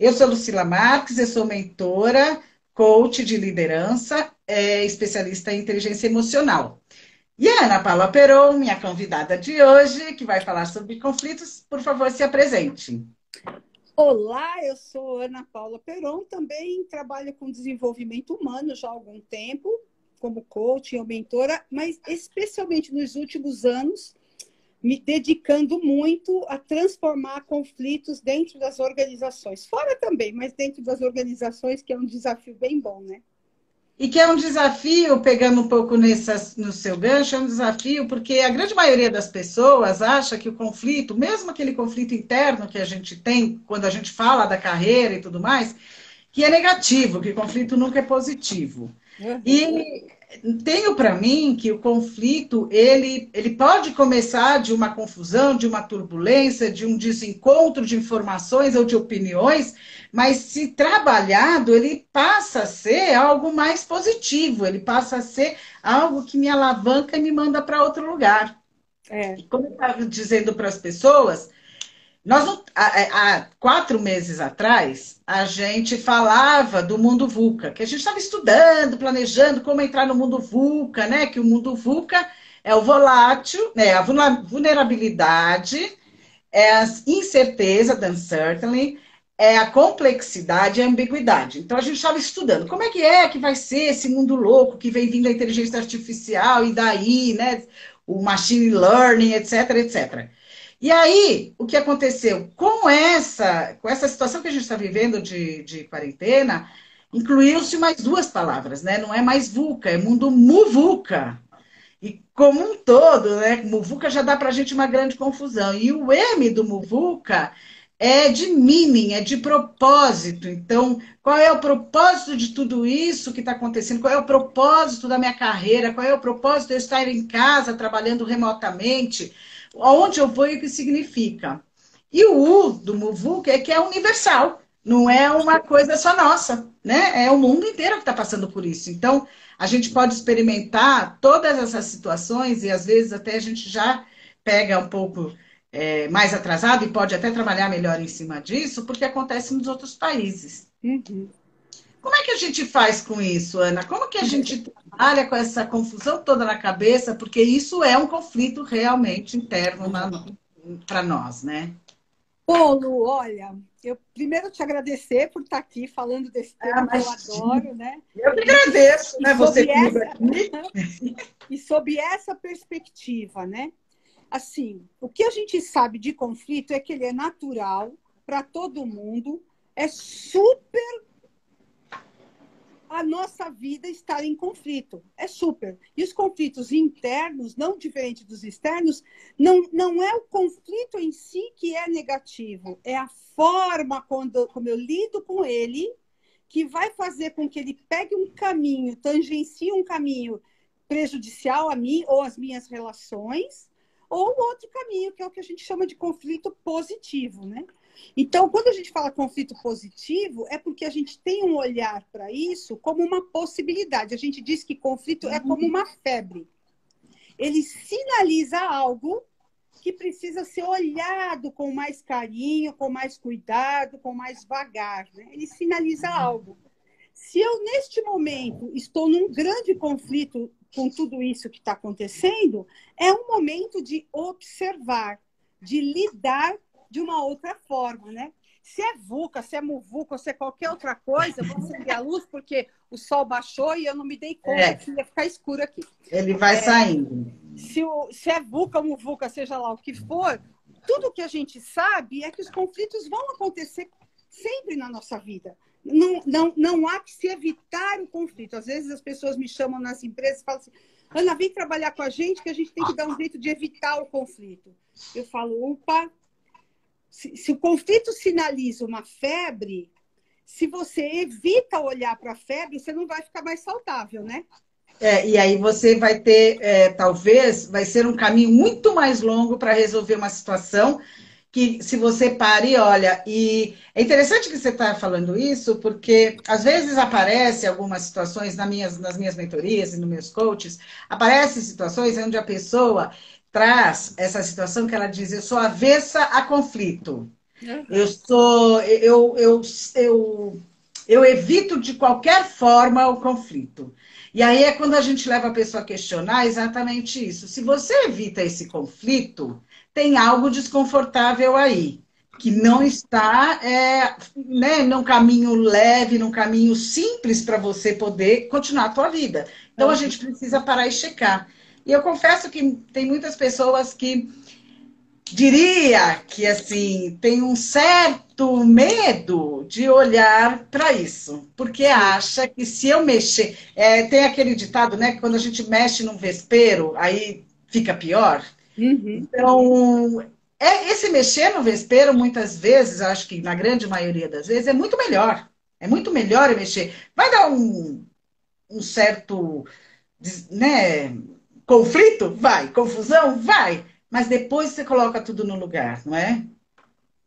Eu sou Lucila Marques, eu sou mentora, coach de liderança, é, especialista em inteligência emocional. E a Ana Paula Peron, minha convidada de hoje, que vai falar sobre conflitos, por favor, se apresente. Olá, eu sou Ana Paula Peron, também trabalho com desenvolvimento humano já há algum tempo, como coach ou mentora, mas especialmente nos últimos anos, me dedicando muito a transformar conflitos dentro das organizações. Fora também, mas dentro das organizações, que é um desafio bem bom, né? E que é um desafio, pegando um pouco nessa, no seu gancho, é um desafio porque a grande maioria das pessoas acha que o conflito, mesmo aquele conflito interno que a gente tem quando a gente fala da carreira e tudo mais, que é negativo, que o conflito nunca é positivo. Uhum. E tenho para mim que o conflito ele, ele pode começar de uma confusão, de uma turbulência, de um desencontro de informações ou de opiniões, mas se trabalhado, ele passa a ser algo mais positivo, ele passa a ser algo que me alavanca e me manda para outro lugar. É. Como eu estava dizendo para as pessoas, nós, há, há, quatro meses atrás, a gente falava do mundo VUCA, que a gente estava estudando, planejando como entrar no mundo VUCA, né? Que o mundo VUCA é o volátil, né? a vulnerabilidade, é a incerteza, the uncertainty, é a complexidade e a ambiguidade. Então a gente estava estudando como é que é que vai ser esse mundo louco que vem vindo a inteligência artificial e daí, né? O machine learning, etc, etc. E aí, o que aconteceu? Com essa, com essa situação que a gente está vivendo de, de quarentena, incluiu-se mais duas palavras, né? Não é mais VUCA, é mundo MUVUCA. E como um todo, né? MUVUCA já dá para a gente uma grande confusão. E o M do MUVUCA é de meaning, é de propósito. Então, qual é o propósito de tudo isso que está acontecendo? Qual é o propósito da minha carreira? Qual é o propósito de eu estar em casa trabalhando remotamente? Onde eu vou e o que significa. E o U do Muvu, que é que é universal, não é uma coisa só nossa, né? É o mundo inteiro que está passando por isso. Então, a gente pode experimentar todas essas situações e às vezes até a gente já pega um pouco é, mais atrasado e pode até trabalhar melhor em cima disso, porque acontece nos outros países. Uhum. Como é que a gente faz com isso, Ana? Como que a gente trabalha com essa confusão toda na cabeça? Porque isso é um conflito realmente interno para nós, né? Paulo, olha, eu primeiro te agradecer por estar aqui falando desse tema ah, que eu adoro, né? Eu que agradeço, e, né? Você essa, E sob essa perspectiva, né? Assim, o que a gente sabe de conflito é que ele é natural para todo mundo, é super a nossa vida estar em conflito. É super. E os conflitos internos, não diferente dos externos, não, não é o conflito em si que é negativo, é a forma quando, como eu lido com ele que vai fazer com que ele pegue um caminho, tangencie um caminho prejudicial a mim ou às minhas relações, ou outro caminho, que é o que a gente chama de conflito positivo, né? Então, quando a gente fala conflito positivo, é porque a gente tem um olhar para isso como uma possibilidade. A gente diz que conflito é como uma febre. Ele sinaliza algo que precisa ser olhado com mais carinho, com mais cuidado, com mais vagar. Né? Ele sinaliza algo. Se eu, neste momento, estou num grande conflito com tudo isso que está acontecendo, é um momento de observar, de lidar de uma outra forma, né? Se é VUCA, se é MUVUCA, se é qualquer outra coisa, vou acender a luz porque o sol baixou e eu não me dei conta é. que ia ficar escuro aqui. Ele vai é, saindo. Se, o, se é VUCA ou MUVUCA, seja lá o que for, tudo que a gente sabe é que os conflitos vão acontecer sempre na nossa vida. Não, não, não há que se evitar o conflito. Às vezes as pessoas me chamam nas empresas e falam assim: Ana, vem trabalhar com a gente que a gente tem que dar um jeito de evitar o conflito. Eu falo, opa, se, se o conflito sinaliza uma febre, se você evita olhar para a febre, você não vai ficar mais saudável, né? É, e aí você vai ter, é, talvez, vai ser um caminho muito mais longo para resolver uma situação que se você para e olha, e é interessante que você está falando isso, porque às vezes aparece algumas situações nas minhas, nas minhas mentorias e nos meus coaches, aparecem situações onde a pessoa traz essa situação que ela diz: eu sou avessa a conflito. Uhum. Eu sou, eu, eu, eu, eu evito de qualquer forma o conflito. E aí é quando a gente leva a pessoa a questionar exatamente isso. Se você evita esse conflito, tem algo desconfortável aí, que não está é, né, num caminho leve, num caminho simples para você poder continuar a tua vida. Então a gente precisa parar e checar. E eu confesso que tem muitas pessoas que diria que assim tem um certo medo de olhar para isso, porque acha que se eu mexer, é, tem aquele ditado, né, que quando a gente mexe num vespeiro, aí fica pior. Uhum. Então, é, esse mexer no vespeiro, muitas vezes, acho que na grande maioria das vezes, é muito melhor. É muito melhor mexer. Vai dar um, um certo né, conflito? Vai. Confusão? Vai mas depois você coloca tudo no lugar, não é?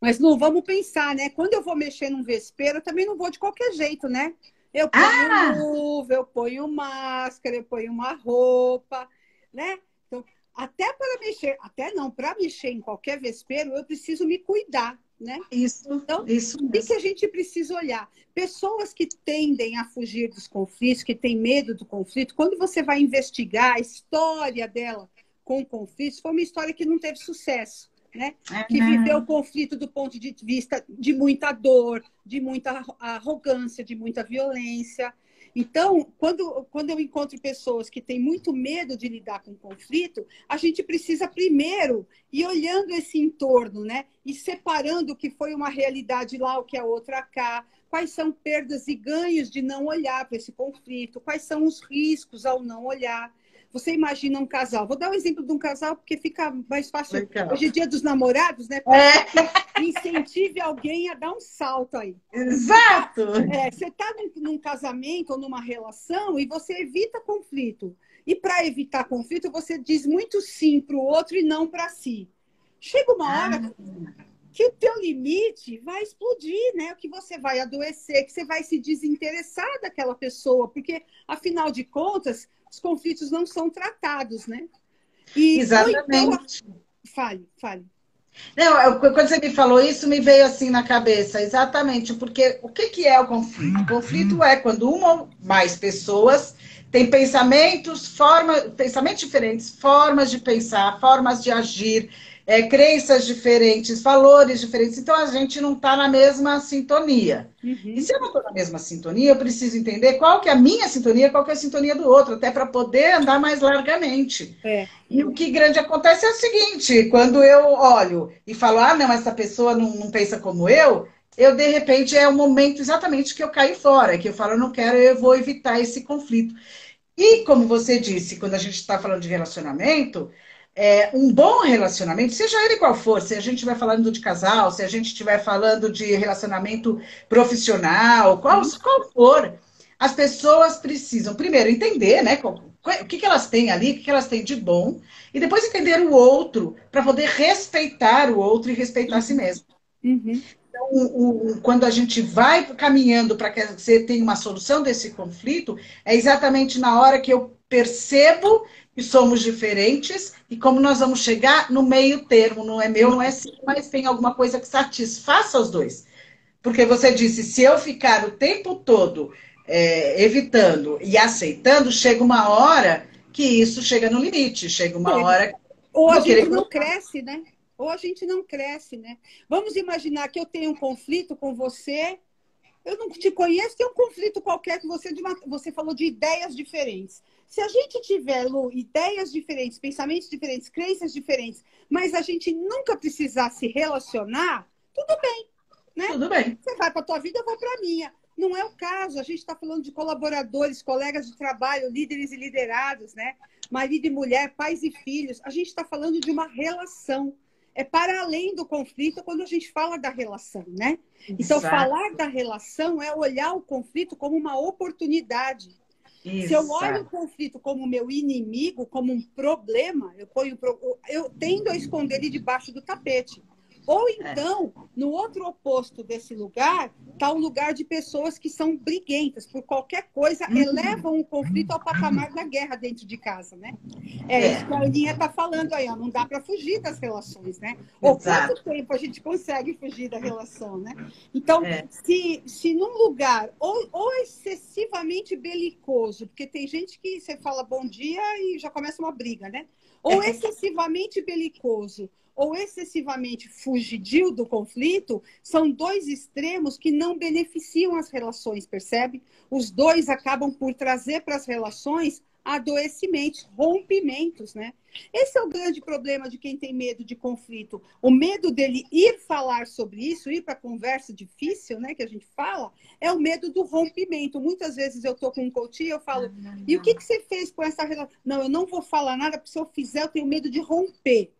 Mas não vamos pensar, né? Quando eu vou mexer num vespeiro, eu também não vou de qualquer jeito, né? Eu ponho ah! luva, eu ponho máscara, eu ponho uma roupa, né? Então, até para mexer, até não, para mexer em qualquer vespeiro, eu preciso me cuidar, né? Isso, então, isso o que a gente precisa olhar? Pessoas que tendem a fugir dos conflitos, que têm medo do conflito, quando você vai investigar a história dela, com conflitos foi uma história que não teve sucesso, né? É, que viveu o conflito do ponto de vista de muita dor, de muita arrogância, de muita violência. Então, quando, quando eu encontro pessoas que têm muito medo de lidar com conflito, a gente precisa primeiro ir olhando esse entorno, né? E separando o que foi uma realidade lá, o que é outra cá, quais são perdas e ganhos de não olhar para esse conflito, quais são os riscos ao não olhar. Você imagina um casal. Vou dar um exemplo de um casal porque fica mais fácil. Legal. Hoje é dia dos namorados, né? É. Incentive alguém a dar um salto aí. Exato! É, você está num, num casamento ou numa relação e você evita conflito. E para evitar conflito, você diz muito sim para o outro e não para si. Chega uma hora ah. que o teu limite vai explodir, né? Que você vai adoecer, que você vai se desinteressar daquela pessoa, porque afinal de contas, os conflitos não são tratados, né? E, Exatamente. Então, fale, fale. Não, quando você me falou isso, me veio assim na cabeça, exatamente, porque o que, que é o conflito? O conflito é quando uma ou mais pessoas têm pensamentos, formas, pensamentos diferentes, formas de pensar, formas de agir, é, crenças diferentes, valores diferentes, então a gente não está na mesma sintonia. Uhum. E se eu não estou na mesma sintonia, eu preciso entender qual que é a minha sintonia, qual que é a sintonia do outro, até para poder andar mais largamente. É. E o que grande acontece é o seguinte, quando eu olho e falo, ah, não, essa pessoa não, não pensa como eu, eu, de repente, é o momento exatamente que eu caio fora, que eu falo, eu não quero, eu vou evitar esse conflito. E, como você disse, quando a gente está falando de relacionamento, é, um bom relacionamento, seja ele qual for, se a gente estiver falando de casal, se a gente estiver falando de relacionamento profissional, qual, uhum. qual for, as pessoas precisam, primeiro, entender né, o que, que elas têm ali, o que, que elas têm de bom, e depois entender o outro, para poder respeitar o outro e respeitar uhum. a si mesmo. Uhum. Então, o, o, quando a gente vai caminhando para que você tenha uma solução desse conflito, é exatamente na hora que eu percebo que somos diferentes e como nós vamos chegar no meio termo, não é meu, não é sim, mas tem alguma coisa que satisfaça os dois. Porque você disse, se eu ficar o tempo todo é, evitando e aceitando, chega uma hora que isso chega no limite, chega uma hora. Ou a gente não cresce, né? Ou a gente não cresce, né? Vamos imaginar que eu tenho um conflito com você, eu não te conheço, tem um conflito qualquer que você, você falou de ideias diferentes. Se a gente tiver, Lu, ideias diferentes, pensamentos diferentes, crenças diferentes, mas a gente nunca precisar se relacionar, tudo bem. Né? Tudo bem. Você vai para a tua vida, eu vou para a minha. Não é o caso. A gente está falando de colaboradores, colegas de trabalho, líderes e liderados, né? Marido e mulher, pais e filhos. A gente está falando de uma relação. É para além do conflito quando a gente fala da relação, né? Exato. Então, falar da relação é olhar o conflito como uma oportunidade. Isso. Se eu olho o conflito como meu inimigo, como um problema, eu, ponho, eu tendo a esconder ele debaixo do tapete. Ou é. então, no outro oposto desse lugar, está o lugar de pessoas que são briguentas por qualquer coisa, uhum. elevam o conflito ao patamar da guerra dentro de casa, né? É, é. isso que a Aninha está falando aí, ó, não dá para fugir das relações, né? Ou quanto tempo a gente consegue fugir da relação, né? Então, é. se, se num lugar ou, ou excessivamente belicoso, porque tem gente que você fala bom dia e já começa uma briga, né? Ou é. excessivamente belicoso, ou excessivamente fugidio do conflito, são dois extremos que não beneficiam as relações, percebe? Os dois acabam por trazer para as relações adoecimentos, rompimentos, né? Esse é o grande problema de quem tem medo de conflito. O medo dele ir falar sobre isso, ir para conversa difícil, né, que a gente fala, é o medo do rompimento. Muitas vezes eu estou com um coach e eu falo, e o que, que você fez com essa relação? Não, eu não vou falar nada, porque se eu fizer, eu tenho medo de romper.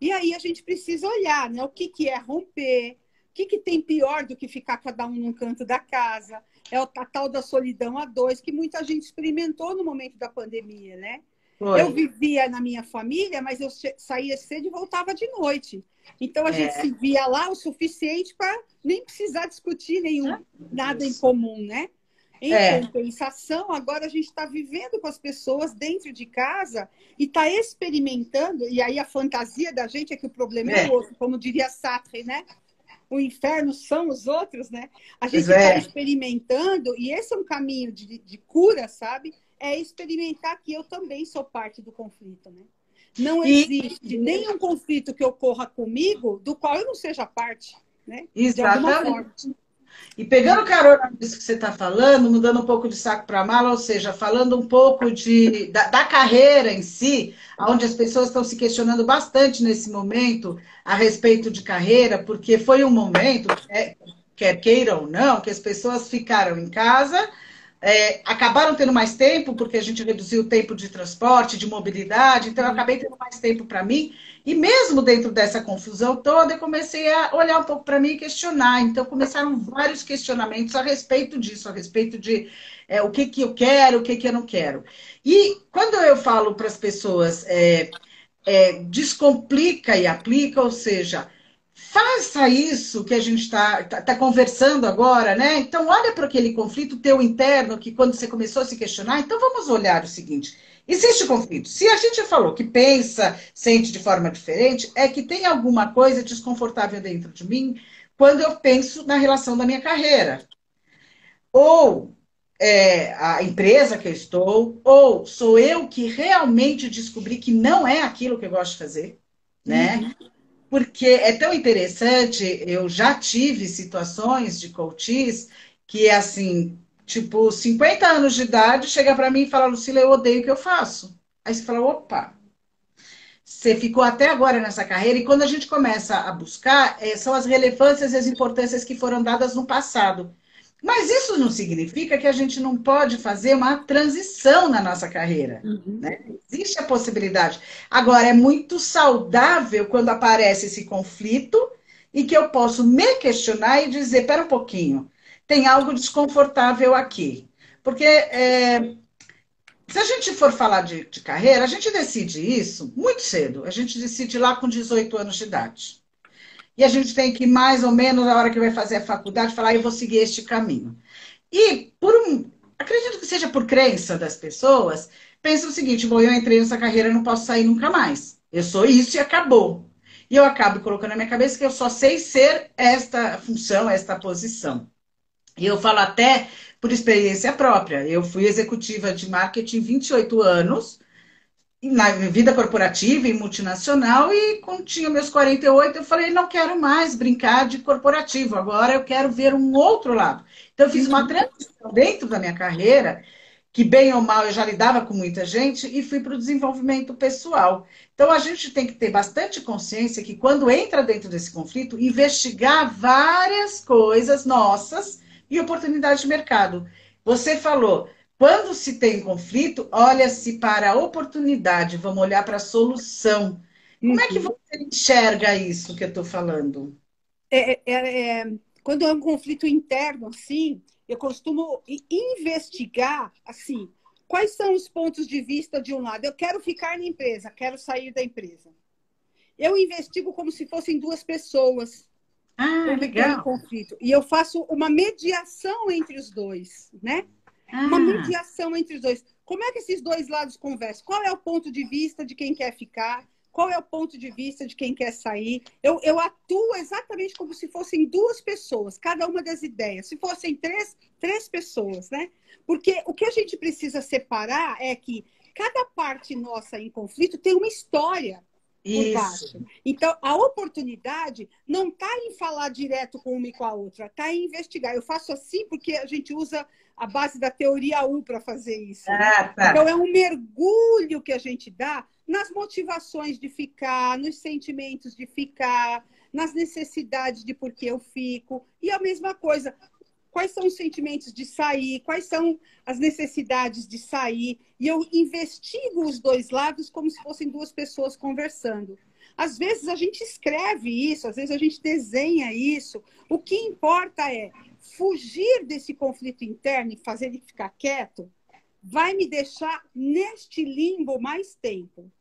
E aí a gente precisa olhar né, o que, que é romper, o que, que tem pior do que ficar cada um num canto da casa. É o tal da solidão a dois, que muita gente experimentou no momento da pandemia, né? Foi. Eu vivia na minha família, mas eu saía cedo e voltava de noite. Então a é. gente se via lá o suficiente para nem precisar discutir nenhum nada em comum, né? Em é. compensação, agora a gente está vivendo com as pessoas dentro de casa e está experimentando, e aí a fantasia da gente é que o problema é, é o outro, como diria Sartre, né? O inferno são os outros, né? A gente está é. experimentando, e esse é um caminho de, de cura, sabe? É experimentar que eu também sou parte do conflito, né? Não existe e... nenhum conflito que ocorra comigo do qual eu não seja parte, né? Exatamente. E pegando carona nisso que você está falando, mudando um pouco de saco para mala, ou seja, falando um pouco de, da, da, carreira em si, onde as pessoas estão se questionando bastante nesse momento a respeito de carreira, porque foi um momento, é, quer queira ou não, que as pessoas ficaram em casa, é, acabaram tendo mais tempo, porque a gente reduziu o tempo de transporte, de mobilidade, então eu acabei tendo mais tempo para mim. E mesmo dentro dessa confusão toda, eu comecei a olhar um pouco para mim e questionar. Então, começaram vários questionamentos a respeito disso, a respeito de é, o que, que eu quero, o que, que eu não quero. E quando eu falo para as pessoas, é, é, descomplica e aplica, ou seja, faça isso que a gente está tá, tá conversando agora, né? Então, olha para aquele conflito teu interno que quando você começou a se questionar, então vamos olhar o seguinte Existe conflito. Se a gente falou que pensa, sente de forma diferente, é que tem alguma coisa desconfortável dentro de mim quando eu penso na relação da minha carreira. Ou é, a empresa que eu estou, ou sou eu que realmente descobri que não é aquilo que eu gosto de fazer, né? Uhum. Porque é tão interessante, eu já tive situações de coaches que, assim, tipo, 50 anos de idade, chega para mim e fala, Lucila, eu odeio o que eu faço. Aí você fala, opa, você ficou até agora nessa carreira, e quando a gente começa a buscar, é, são as relevâncias e as importâncias que foram dadas no passado. Mas isso não significa que a gente não pode fazer uma transição na nossa carreira. Uhum. Né? Existe a possibilidade. Agora, é muito saudável quando aparece esse conflito e que eu posso me questionar e dizer: pera um pouquinho, tem algo desconfortável aqui. Porque é, se a gente for falar de, de, carreira, a gente decide isso muito cedo. A gente decide lá com 18 anos de idade. E a gente tem que, mais ou menos, na hora que vai fazer a faculdade, falar, eu vou seguir este caminho. E por um. Acredito que seja por crença das pessoas, pensa o seguinte: bom, eu entrei nessa carreira, não posso sair nunca mais. Eu sou isso e acabou. E eu acabo colocando na minha cabeça que eu só sei ser esta função, esta posição. E eu falo até por experiência própria. Eu fui executiva de marketing 28 anos, na vida corporativa e multinacional, e quando tinha meus 48, eu falei, não quero mais brincar de corporativo, agora eu quero ver um outro lado. Então, eu fiz uma transição dentro da minha carreira, que bem ou mal eu já lidava com muita gente, e fui para o desenvolvimento pessoal. Então, a gente tem que ter bastante consciência que quando entra dentro desse conflito, investigar várias coisas nossas e oportunidade de mercado. Você falou, quando se tem conflito, olha-se para a oportunidade, vamos olhar para a solução. Como é que uhum. você enxerga isso que eu estou falando? É, é, é, é, quando é um conflito interno, assim, eu costumo investigar, assim, quais são os pontos de vista de um lado. Eu quero ficar na empresa, quero sair da empresa. Eu investigo como se fossem duas pessoas Ah, legal. conflito. E eu faço uma mediação entre os dois, né? Ah. Uma mediação entre os dois. Como é que esses dois lados conversam? Qual é o ponto de vista de quem quer ficar? Qual é o ponto de vista de quem quer sair? Eu, eu atuo exatamente como se fossem duas pessoas, cada uma das ideias. Se fossem três, três pessoas, né? Porque o que a gente precisa separar é que cada parte nossa em conflito tem uma história baixo. Então, a oportunidade não está em falar direto com uma e com a outra, está em investigar. Eu faço assim porque a gente usa a base da teoria U para fazer isso. Né? Ah, tá. Então, é um mergulho que a gente dá nas motivações de ficar, nos sentimentos de ficar, nas necessidades de por que eu fico. E a mesma coisa, quais são os sentimentos de sair, quais são as necessidades de sair, e eu investigo os dois lados como se fossem duas pessoas conversando. Às vezes a gente escreve isso, às vezes a gente desenha isso. O que importa é fugir desse conflito interno e fazer ele ficar quieto, vai me deixar neste limbo mais tempo.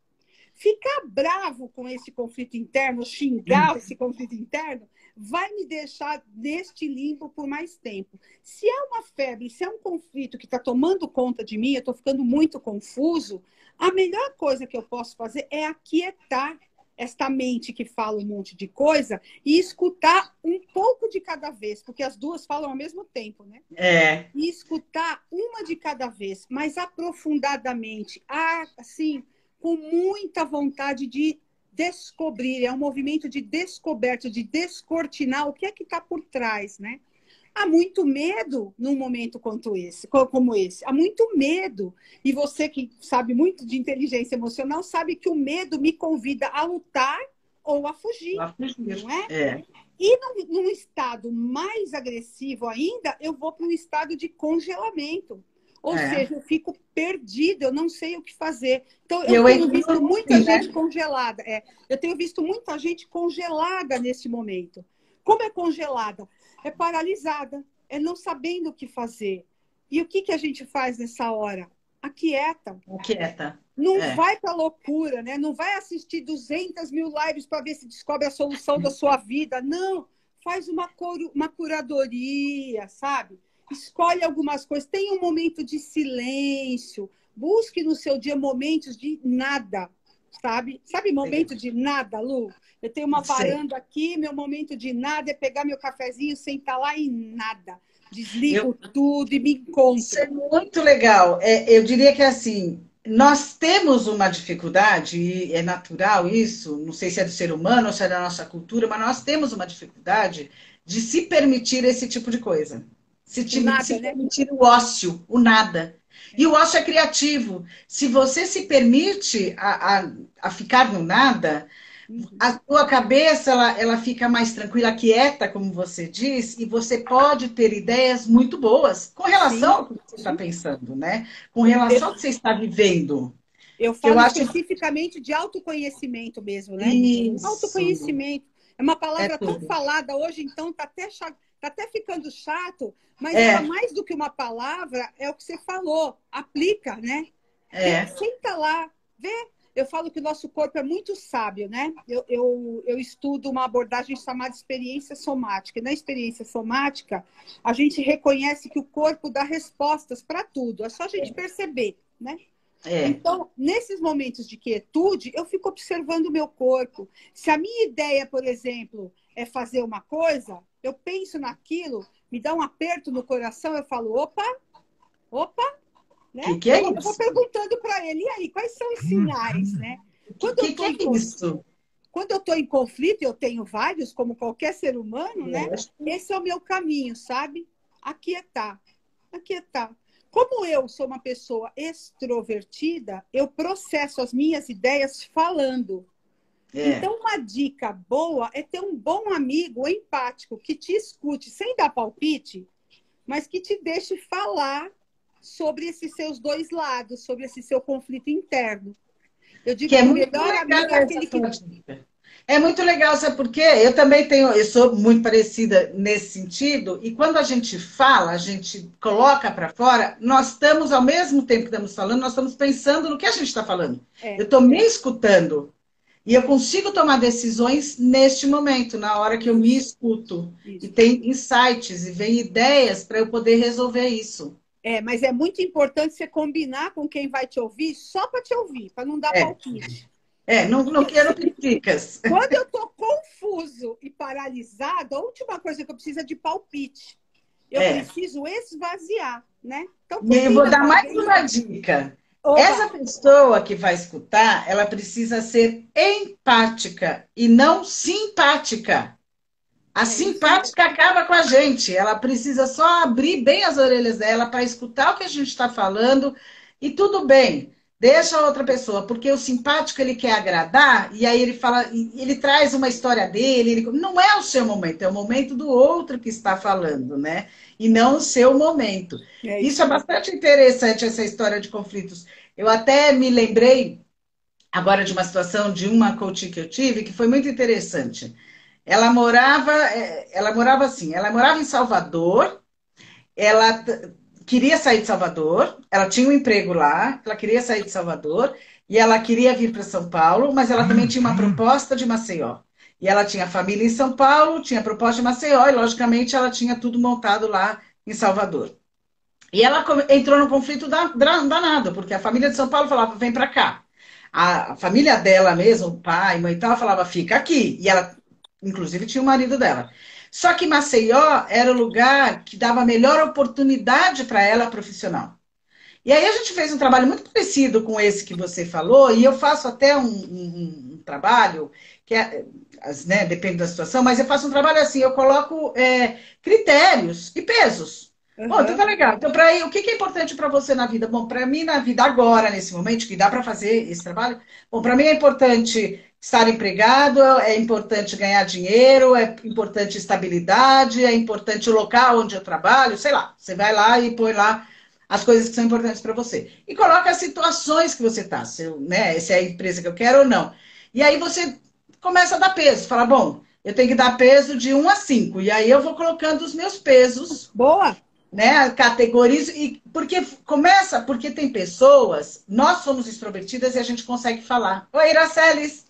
Ficar bravo com esse conflito interno, xingar esse conflito interno, vai me deixar neste limbo por mais tempo. Se é uma febre, se é um conflito que está tomando conta de mim, eu estou ficando muito confuso, a melhor coisa que eu posso fazer é aquietar esta mente que fala um monte de coisa e escutar um pouco de cada vez, porque as duas falam ao mesmo tempo, né? É. E escutar uma de cada vez, mas aprofundadamente, assim, com muita vontade de descobrir, é um movimento de descoberta, de descortinar o que é que está por trás, né? Há muito medo num momento quanto esse, como esse. Há muito medo. E você que sabe muito de inteligência emocional sabe que o medo me convida a lutar ou a fugir, a fugir. não é? é. E num, num estado mais agressivo ainda, eu vou para um estado de congelamento. Ou é. seja, eu fico perdida, eu não sei o que fazer. Então, eu, eu tenho visto muita né? gente congelada. É, eu tenho visto muita gente congelada nesse momento. Como é congelada? É paralisada, é não sabendo o que fazer. E o que, que a gente faz nessa hora? Aquieta. Aquieta. Não é. vai para loucura, né? Não vai assistir 200 mil lives para ver se descobre a solução da sua vida. Não. Faz uma, uma curadoria, sabe? Escolhe algumas coisas, tenha um momento de silêncio, busque no seu dia momentos de nada, sabe? Sabe momento de nada, Lu? Eu tenho uma varanda aqui, meu momento de nada é pegar meu cafezinho, sentar lá e nada. Desligo eu... tudo e me encontro. Isso é muito legal. É, eu diria que assim, nós temos uma dificuldade, e é natural isso, não sei se é do ser humano ou se é da nossa cultura, mas nós temos uma dificuldade de se permitir esse tipo de coisa. Se, te, nada, se né? permitir o ócio, o nada. E o ócio é criativo. Se você se permite a, a, a ficar no nada, uhum. a tua cabeça ela, ela fica mais tranquila, quieta, como você diz, e você pode ter ideias muito boas com relação Sim. ao que você está pensando, né? Com relação ao que você está vivendo. Eu falo eu especificamente de autoconhecimento mesmo, né? Isso. Autoconhecimento. É uma palavra é tão falada hoje, então está até Tá até ficando chato, mas é. mais do que uma palavra, é o que você falou. Aplica, né? É. Senta lá, vê. Eu falo que o nosso corpo é muito sábio, né? Eu, eu, eu estudo uma abordagem chamada experiência somática. E na experiência somática, a gente reconhece que o corpo dá respostas para tudo. É só a gente perceber, né? É. Então, nesses momentos de quietude, eu fico observando o meu corpo. Se a minha ideia, por exemplo, é fazer uma coisa, eu penso naquilo, me dá um aperto no coração, eu falo, opa, opa, né? Que que é eu, vou perguntando para ele, e aí, quais são os sinais, né? Quando que, eu que é isso? Quando eu estou em conflito, eu tenho vários, como qualquer ser humano, né? Esse é o meu caminho, sabe? Aquietar, aquietar. Como eu sou uma pessoa extrovertida, eu processo as minhas ideias falando. É. Então, uma dica boa é ter um bom amigo empático que te escute sem dar palpite, mas que te deixe falar sobre esses seus dois lados, sobre esse seu conflito interno. Eu digo que, é que o melhor amigo é aquele que. É muito legal, sabe por quê? Eu também tenho, eu sou muito parecida nesse sentido, e quando a gente fala, a gente coloca para fora, nós estamos, ao mesmo tempo que estamos falando, nós estamos pensando no que a gente está falando. É. Eu estou me escutando. E eu consigo tomar decisões neste momento, na hora que eu me escuto. Isso. E tem insights e vem ideias para eu poder resolver isso. É, mas é muito importante você combinar com quem vai te ouvir só para te ouvir, para não dar é. palpite. É, não, não quero críticas. Quando eu estou confuso e paralisado, a última coisa que eu preciso é de palpite. Eu é. preciso esvaziar, né? Então, eu vou dar mais uma dica. Oba. Essa pessoa que vai escutar, ela precisa ser empática e não simpática. A é simpática isso. acaba com a gente. Ela precisa só abrir bem as orelhas dela para escutar o que a gente está falando e tudo bem. Deixa a outra pessoa, porque o simpático ele quer agradar e aí ele fala, ele traz uma história dele, ele, não é o seu momento, é o momento do outro que está falando, né? E não o seu momento. É isso. isso é bastante interessante essa história de conflitos. Eu até me lembrei agora de uma situação de uma coach que eu tive que foi muito interessante. Ela morava, é, ela morava assim, ela morava em Salvador, ela queria sair de Salvador, ela tinha um emprego lá, ela queria sair de Salvador e ela queria vir para São Paulo, mas ela também tinha uma proposta de Maceió. E ela tinha família em São Paulo, tinha proposta de Maceió e, logicamente, ela tinha tudo montado lá em Salvador. E ela entrou no conflito danado, porque a família de São Paulo falava, vem para cá. A família dela mesmo, pai, mãe e tal, falava, fica aqui. E ela, inclusive, tinha o marido dela. Só que Maceió era o lugar que dava a melhor oportunidade para ela profissional. E aí a gente fez um trabalho muito parecido com esse que você falou, e eu faço até um, um, um trabalho, que é, né, depende da situação, mas eu faço um trabalho assim, eu coloco é, critérios e pesos. Uhum. Bom, então tá legal. Então, para o que, que é importante para você na vida? Bom, para mim, na vida agora, nesse momento, que dá para fazer esse trabalho, bom, para mim é importante estar empregado, é importante ganhar dinheiro, é importante estabilidade, é importante o local onde eu trabalho, sei lá. Você vai lá e põe lá as coisas que são importantes para você. E coloca as situações que você está, né, se é a empresa que eu quero ou não. E aí você começa a dar peso, fala, bom, eu tenho que dar peso de 1 a 5. E aí eu vou colocando os meus pesos. Boa! Né, categorizo, e porque começa, porque tem pessoas, nós somos extrovertidas e a gente consegue falar. Oi, Iraceles!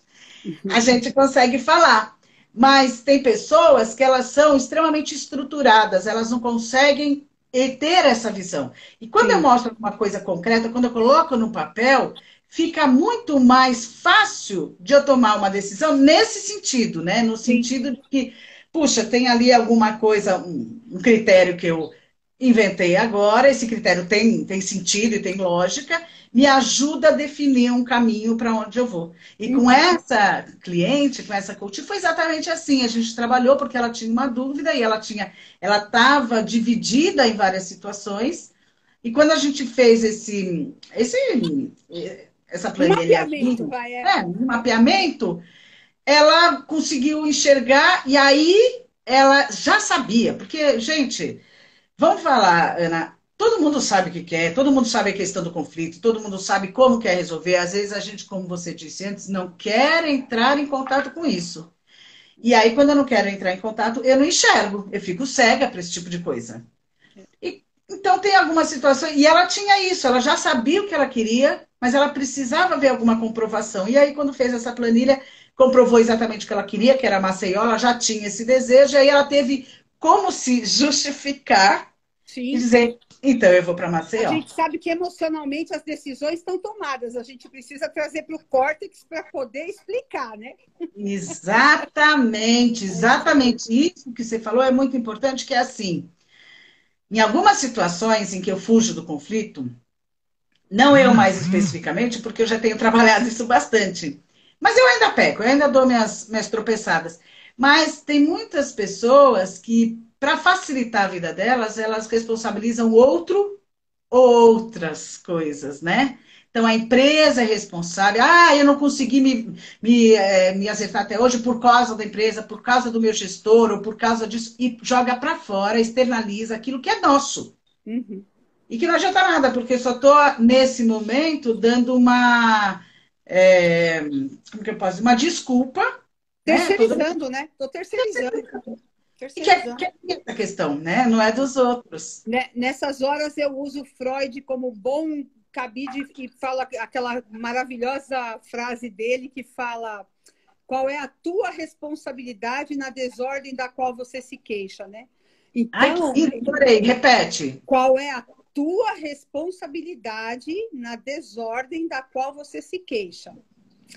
a gente consegue falar. Mas tem pessoas que elas são extremamente estruturadas, elas não conseguem ter essa visão. E quando Sim. eu mostro uma coisa concreta, quando eu coloco no papel, fica muito mais fácil de eu tomar uma decisão nesse sentido, né? No sentido de que, puxa, tem ali alguma coisa, um, um critério que eu inventei agora, esse critério tem, tem sentido e tem lógica, me ajuda a definir um caminho para onde eu vou. E com uhum. essa cliente, com essa coach, foi exatamente assim. A gente trabalhou porque ela tinha uma dúvida e ela tinha, ela estava dividida em várias situações. E quando a gente fez esse, esse essa planilha, mapeamento, vai, é. É, um mapeamento, ela conseguiu enxergar e aí ela já sabia, porque gente, vamos falar, Ana, Todo mundo sabe o que quer, todo mundo sabe a questão do conflito, todo mundo sabe como quer resolver. Às vezes a gente, como você disse antes, não quer entrar em contato com isso. E aí, quando eu não quero entrar em contato, eu não enxergo, eu fico cega para esse tipo de coisa. Então, tem alguma situação. E ela tinha isso, ela já sabia o que ela queria, mas ela precisava ver alguma comprovação. E aí, quando fez essa planilha, comprovou exatamente o que ela queria, que era Maceió, ela já tinha esse desejo, e aí ela teve como se justificar Sim. e dizer: então eu vou para Maceió. A gente sabe que emocionalmente as decisões estão tomadas. A gente precisa trazer para o córtex para poder explicar, né? Exatamente, exatamente. Isso que você falou é muito importante, que é assim. Em algumas situações em que eu fujo do conflito, não eu mais especificamente, porque eu já tenho trabalhado isso bastante. Mas eu ainda peco, eu ainda dou minhas, minhas tropeçadas. Mas tem muitas pessoas que para facilitar a vida delas, elas responsabilizam outro outras coisas, né? Então a empresa é responsável. Ah, eu não consegui me, me, é, me acertar até hoje por causa da empresa, por causa do meu gestor, ou por causa disso. E joga para fora, externaliza aquilo que é nosso. Uhum. E que não adianta nada, porque só estou, nesse momento, dando uma. É, como que eu posso dizer? Uma desculpa. Né? Terceirizando, né? Estou terceirizando. terceirizando. Que é, que é a questão, né? Não é dos outros. Né, nessas horas eu uso Freud como bom cabide e fala aquela maravilhosa frase dele que fala qual é a tua responsabilidade na desordem da qual você se queixa, né? Então, Ai, repete. Qual é a tua responsabilidade na desordem da qual você se queixa?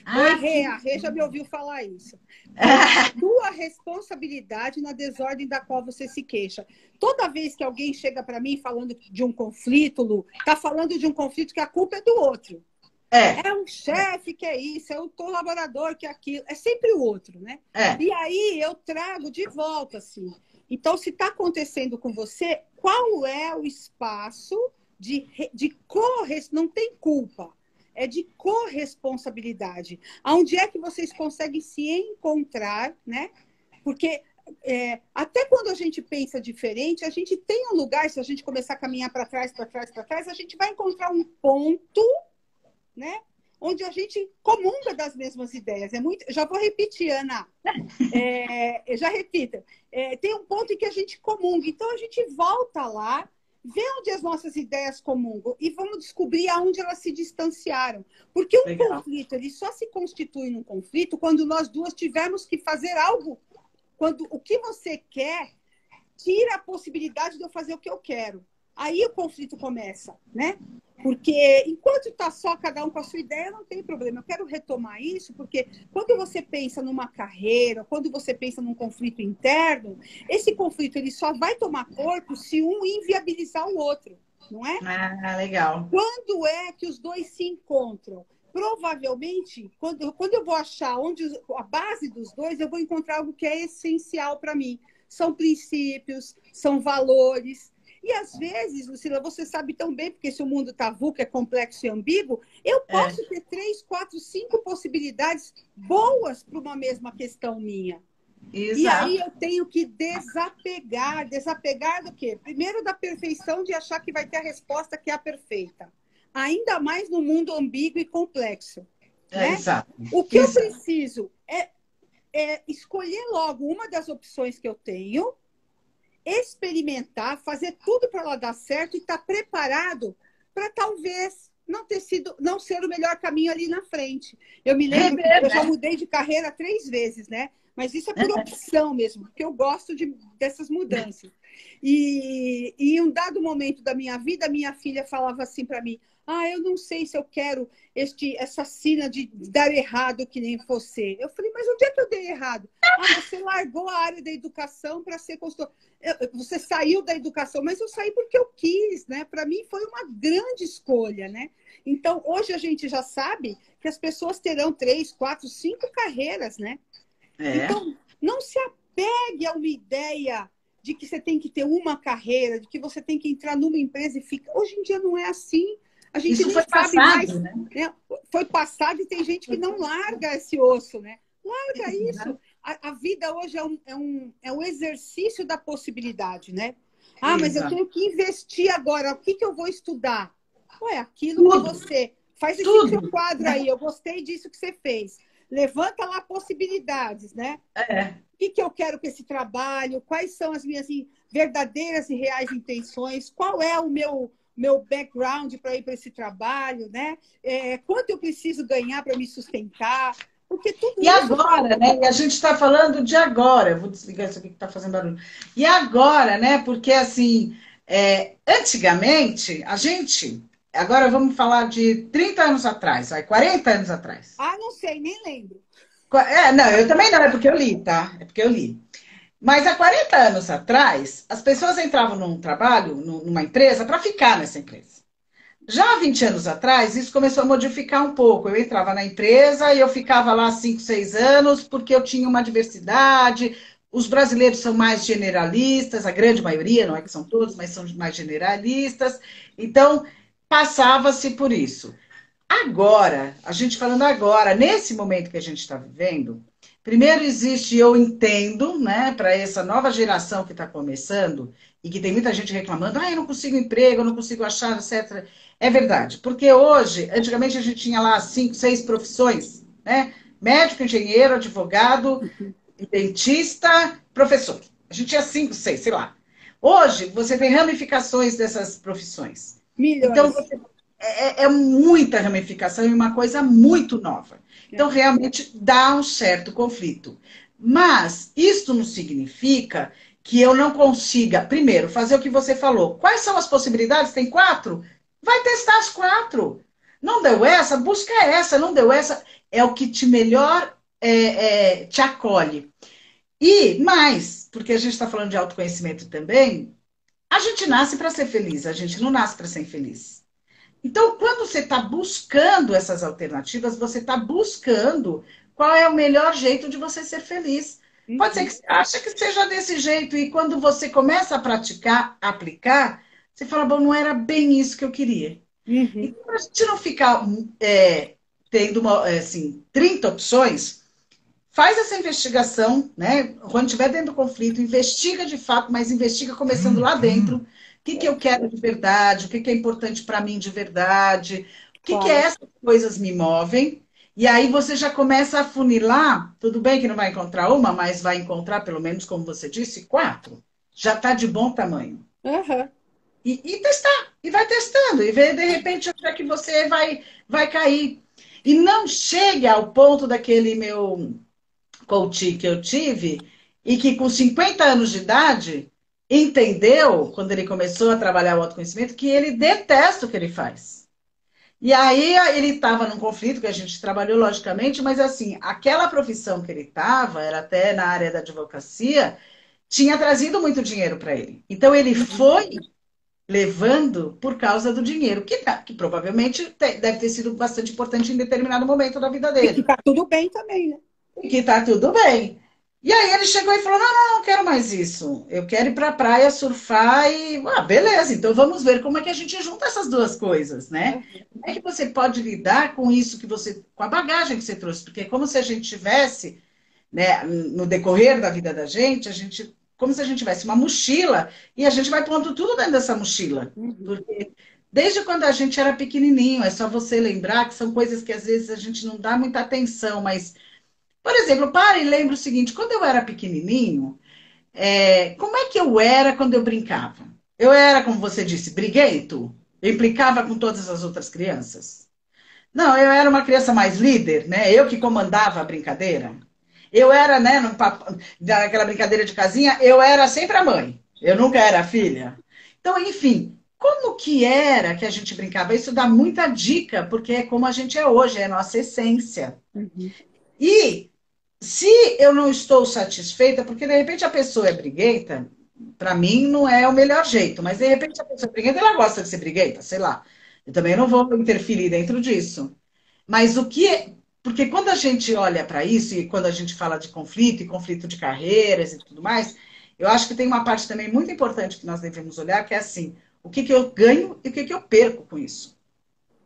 Ah, Oi, Rê, a Rê já me ouviu falar isso. É a tua responsabilidade na desordem da qual você se queixa. Toda vez que alguém chega para mim falando de um conflito, Lu, tá falando de um conflito que a culpa é do outro. É. é um chefe que é isso, é um colaborador que é aquilo. É sempre o outro, né? É. E aí eu trago de volta, assim. Então, se está acontecendo com você, qual é o espaço de, de corresponsabilidade? Não tem culpa, é de corresponsabilidade. Aonde é que vocês conseguem se encontrar, né? Porque é, até quando a gente pensa diferente, a gente tem um lugar, se a gente começar a caminhar para trás, para trás, para trás, a gente vai encontrar um ponto né? Onde a gente comunga das mesmas ideias. É muito. Já vou repetir, Ana. É, já repita. É, tem um ponto em que a gente comunga. Então a gente volta lá, vê onde as nossas ideias comungam e vamos descobrir aonde elas se distanciaram. Porque um Legal. conflito ele só se constitui num conflito quando nós duas tivermos que fazer algo. Quando o que você quer tira a possibilidade de eu fazer o que eu quero. Aí o conflito começa, né? Porque enquanto está só cada um com a sua ideia, não tem problema. Eu quero retomar isso, porque quando você pensa numa carreira, quando você pensa num conflito interno, esse conflito ele só vai tomar corpo se um inviabilizar o outro, não é? Ah, legal. Quando é que os dois se encontram? Provavelmente, quando, quando eu vou achar onde a base dos dois, eu vou encontrar algo que é essencial para mim. São princípios, são valores, e às vezes, Lucila, você sabe tão bem, porque se o mundo está VUCA, é complexo e ambíguo, eu é. posso é. ter três, quatro, cinco possibilidades boas para uma mesma questão minha. Exato. E aí eu tenho que desapegar. Desapegar do quê? Primeiro da perfeição de achar que vai ter a resposta que é a perfeita. Ainda mais no mundo ambíguo e complexo. É, né? Exato. O que exato. eu preciso é, é escolher logo uma das opções que eu tenho experimentar, fazer tudo para ela dar certo e estar tá preparado para talvez não ter sido, não ser o melhor caminho ali na frente. Eu me lembro é que eu já mudei de carreira três vezes, né? Mas isso é por opção mesmo, porque eu gosto de, dessas mudanças. E, e em um dado momento da minha vida, minha filha falava assim para mim: ah, eu não sei se eu quero este, essa sina de dar errado que nem você. Eu falei, mas onde é que eu dei errado? Ah, você largou a área da educação para ser consultor. Você saiu da educação, mas eu saí porque eu quis, né? Para mim foi uma grande escolha, né? Então, hoje a gente já sabe que as pessoas terão três, quatro, cinco carreiras, né? É. Então, não se apegue a uma ideia de que você tem que ter uma carreira, de que você tem que entrar numa empresa e ficar. Hoje em dia não é assim. A gente Isso foi passado, mais, né? né? Foi passado e tem gente que não larga esse osso, né? Larga isso. A, a vida hoje é um, é, um, é um exercício da possibilidade, né? Ah, mas eu tenho que investir agora. O que, que eu vou estudar? Ué, aquilo Tudo. que você. Faz esse Tudo. seu quadro aí. Eu gostei disso que você fez. Levanta lá possibilidades, né? É. O que, que eu quero com esse trabalho? Quais são as minhas assim, verdadeiras e reais intenções? Qual é o meu meu background para ir para esse trabalho, né? É, quanto eu preciso ganhar para me sustentar? Porque tudo e agora, né? E a gente está falando de agora. Eu vou desligar isso aqui que está fazendo barulho. E agora, né? Porque assim, é, antigamente, a gente. Agora vamos falar de 30 anos atrás, vai, 40 anos atrás. Ah, não sei, nem lembro. É, não, eu também não, é porque eu li, tá? É porque eu li. Mas há 40 anos atrás, as pessoas entravam num trabalho, numa empresa, para ficar nessa empresa. Já há 20 anos atrás, isso começou a modificar um pouco. Eu entrava na empresa e eu ficava lá 5, 6 anos, porque eu tinha uma diversidade. Os brasileiros são mais generalistas, a grande maioria, não é que são todos, mas são mais generalistas. Então, passava-se por isso. Agora, a gente falando agora, nesse momento que a gente está vivendo, Primeiro existe, eu entendo, né, para essa nova geração que está começando e que tem muita gente reclamando, ah, eu não consigo emprego, eu não consigo achar, etc. É verdade, porque hoje, antigamente a gente tinha lá cinco, seis profissões, né? Médico, engenheiro, advogado, dentista, professor. A gente tinha cinco, seis, sei lá. Hoje, você tem ramificações dessas profissões. Milhões. Então, você, é, é, muita ramificação e uma coisa muito nova. Então, realmente dá um certo conflito. Mas isto não significa que eu não consiga, primeiro, fazer o que você falou. Quais são as possibilidades? Tem quatro? Vai testar as quatro. Não deu essa? Busca essa. Não deu essa? É o que te melhor é, é, te acolhe. E mais, porque a gente está falando de autoconhecimento também, a gente nasce para ser feliz, a gente não nasce para ser infeliz. Então, quando você está buscando essas alternativas, você está buscando qual é o melhor jeito de você ser feliz. Pode ser que você ache que seja desse jeito, e quando você começa a praticar, aplicar, você fala, bom, não era bem isso que eu queria. Uhum. Então, para a gente não ficar é, tendo uma, assim, 30 opções, faz essa investigação, né? Quando estiver dentro do conflito, investiga de fato, mas investiga começando lá dentro. O que, que eu quero de verdade, o que, que é importante para mim de verdade, o que, claro. que essas coisas me movem. E aí você já começa a funilar. Tudo bem que não vai encontrar uma, mas vai encontrar, pelo menos, como você disse, quatro. Já está de bom tamanho. Uhum. E, e, testar. E vai testando. E ver, de repente, onde é que você vai, vai cair. E não chegue ao ponto daquele meu coach que eu tive e que com 50 anos de idade entendeu, quando ele começou a trabalhar o autoconhecimento, que ele detesta o que ele faz. E aí ele estava num conflito que a gente trabalhou logicamente, mas assim, aquela profissão que ele estava, era até na área da advocacia, tinha trazido muito dinheiro para ele. Então ele foi levando por causa do dinheiro, que, tá, que provavelmente deve ter sido bastante importante em determinado momento da vida dele. E que tá tudo bem também, né? que tá tudo bem. E aí ele chegou e falou: não, não, não quero mais isso. Eu quero ir para a praia surfar e. Ah, beleza, então vamos ver como é que a gente junta essas duas coisas, né? Como é que você pode lidar com isso que você. com a bagagem que você trouxe? Porque é como se a gente tivesse, né, no decorrer da vida da gente, a gente. Como se a gente tivesse uma mochila e a gente vai pondo tudo dentro dessa mochila. Uhum. Porque desde quando a gente era pequenininho, é só você lembrar que são coisas que às vezes a gente não dá muita atenção, mas por exemplo, para e lembra o seguinte: quando eu era pequenininho, é, como é que eu era quando eu brincava? Eu era, como você disse, briguento? Eu implicava com todas as outras crianças? Não, eu era uma criança mais líder, né? Eu que comandava a brincadeira. Eu era, né, no, naquela brincadeira de casinha, eu era sempre a mãe. Eu nunca era a filha. Então, enfim, como que era que a gente brincava? Isso dá muita dica, porque é como a gente é hoje, é a nossa essência. Uhum. E se eu não estou satisfeita, porque de repente a pessoa é briguenta, para mim não é o melhor jeito, mas de repente a pessoa é briguenta, ela gosta de ser briguenta, sei lá. Eu também não vou interferir dentro disso. Mas o que. É, porque quando a gente olha para isso, e quando a gente fala de conflito, e conflito de carreiras e tudo mais, eu acho que tem uma parte também muito importante que nós devemos olhar, que é assim: o que, que eu ganho e o que, que eu perco com isso.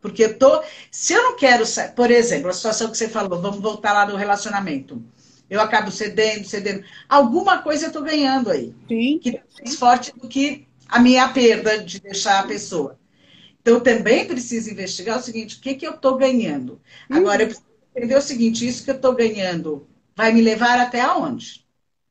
Porque eu tô. Se eu não quero. Por exemplo, a situação que você falou, vamos voltar lá no relacionamento. Eu acabo cedendo, cedendo. Alguma coisa eu estou ganhando aí. Sim. Que é mais forte do que a minha perda de deixar a pessoa. Então, eu também preciso investigar o seguinte: o que, que eu estou ganhando? Uhum. Agora, eu preciso entender o seguinte: isso que eu estou ganhando vai me levar até aonde?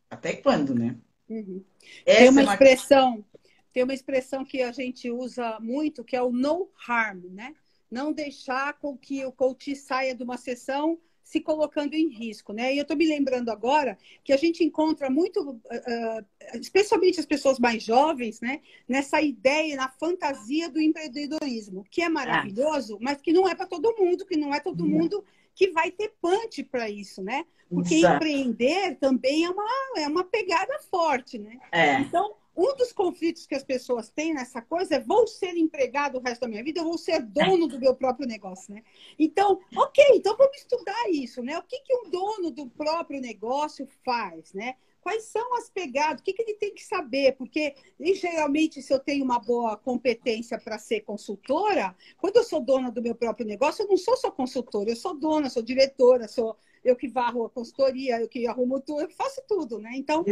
Até quando, né? Uhum. Tem uma, é uma expressão. Tem uma expressão que a gente usa muito, que é o no harm, né? Não deixar com que o coach saia de uma sessão se colocando em risco, né? E eu estou me lembrando agora que a gente encontra muito, uh, especialmente as pessoas mais jovens, né? Nessa ideia, na fantasia do empreendedorismo, que é maravilhoso, mas que não é para todo mundo, que não é todo mundo que vai ter punch para isso, né? Porque Exato. empreender também é uma, é uma pegada forte, né? É. Então, um dos conflitos que as pessoas têm nessa coisa é vou ser empregado o resto da minha vida, eu vou ser dono do meu próprio negócio, né? Então, ok, então vamos estudar isso, né? O que, que um dono do próprio negócio faz, né? Quais são as pegadas? O que, que ele tem que saber? Porque, geralmente, se eu tenho uma boa competência para ser consultora, quando eu sou dona do meu próprio negócio, eu não sou só consultora, eu sou dona, sou diretora, sou eu que varro a consultoria, eu que arrumo tudo, eu faço tudo, né? Então,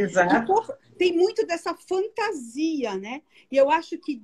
tem muito dessa fantasia, né? E eu acho que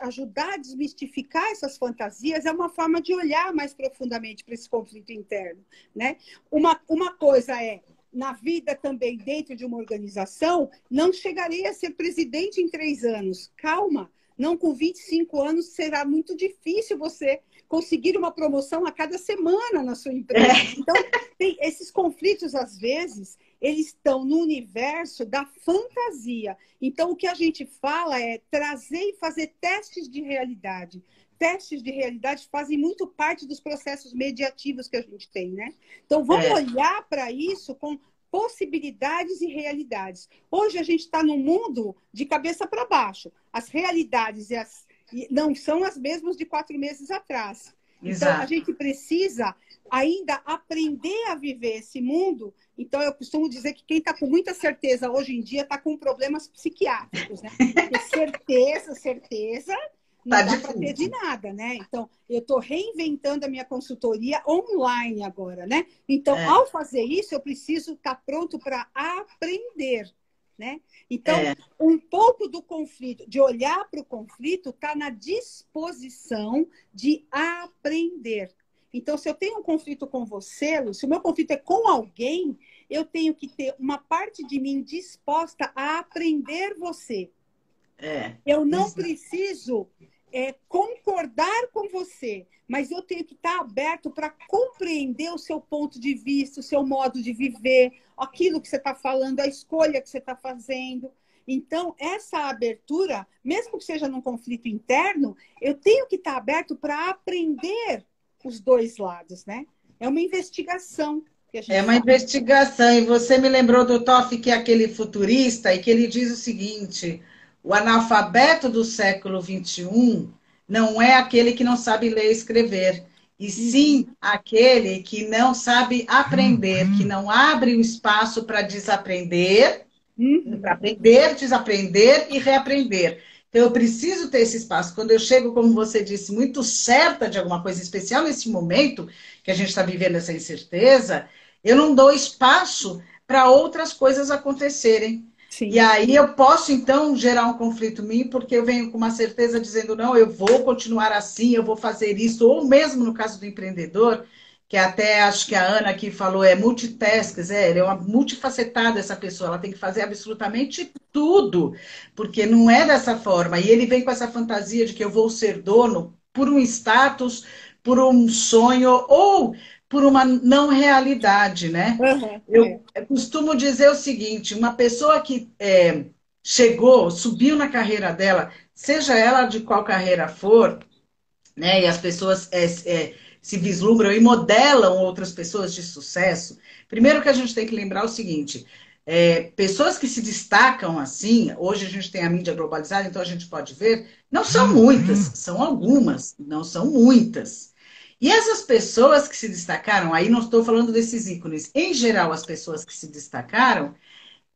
ajudar a desmistificar essas fantasias é uma forma de olhar mais profundamente para esse conflito interno, né? Uma, uma coisa é na vida também dentro de uma organização, não chegarei a ser presidente em três anos. Calma, Não, com 25 anos será muito difícil você conseguir uma promoção a cada semana na sua empresa. É. Então, tem esses conflitos, às vezes, eles estão no universo da fantasia. Então, o que a gente fala é trazer e fazer testes de realidade. Testes de realidade fazem muito parte dos processos mediativos que a gente tem, né? Então, vamos é. olhar para isso com possibilidades e realidades. Hoje a gente está num mundo de cabeça para baixo. As realidades e as, não são as mesmas de quatro meses atrás. Exato. Então a gente precisa ainda aprender a viver esse mundo. Então eu costumo dizer que quem está com muita certeza hoje em dia está com problemas psiquiátricos, né? Porque certeza, certeza não tá dá para ter de nada, né? Então, eu estou reinventando a minha consultoria online agora, né? Então, é. ao fazer isso, eu preciso estar tá pronto para aprender, né? Então, é. um pouco do conflito, de olhar para o conflito, está na disposição de aprender. Então, se eu tenho um conflito com você, se o meu conflito é com alguém, eu tenho que ter uma parte de mim disposta a aprender você. É. Eu não preciso é, concordar com você, mas eu tenho que estar aberto para compreender o seu ponto de vista, o seu modo de viver, aquilo que você está falando, a escolha que você está fazendo. Então, essa abertura, mesmo que seja num conflito interno, eu tenho que estar aberto para aprender os dois lados, né? É uma investigação. é uma investigação. E você me lembrou do Toff, que é aquele futurista, e que ele diz o seguinte: o analfabeto do século XXI não é aquele que não sabe ler e escrever, e sim aquele que não sabe aprender, que não abre o espaço para desaprender, uhum. para aprender, desaprender e reaprender. Então, eu preciso ter esse espaço. Quando eu chego, como você disse, muito certa de alguma coisa especial nesse momento que a gente está vivendo essa incerteza, eu não dou espaço para outras coisas acontecerem. Sim. E aí eu posso, então, gerar um conflito em mim, porque eu venho com uma certeza dizendo, não, eu vou continuar assim, eu vou fazer isso, ou mesmo no caso do empreendedor, que até acho que a Ana aqui falou, é multitask, é, é uma multifacetada essa pessoa, ela tem que fazer absolutamente tudo, porque não é dessa forma. E ele vem com essa fantasia de que eu vou ser dono por um status, por um sonho, ou por uma não realidade, né? Uhum, eu é. costumo dizer o seguinte: uma pessoa que é, chegou, subiu na carreira dela, seja ela de qual carreira for, né? E as pessoas é, é, se vislumbram e modelam outras pessoas de sucesso. Primeiro que a gente tem que lembrar o seguinte: é, pessoas que se destacam assim, hoje a gente tem a mídia globalizada, então a gente pode ver, não são muitas, são algumas, não são muitas. E essas pessoas que se destacaram, aí não estou falando desses ícones, em geral, as pessoas que se destacaram,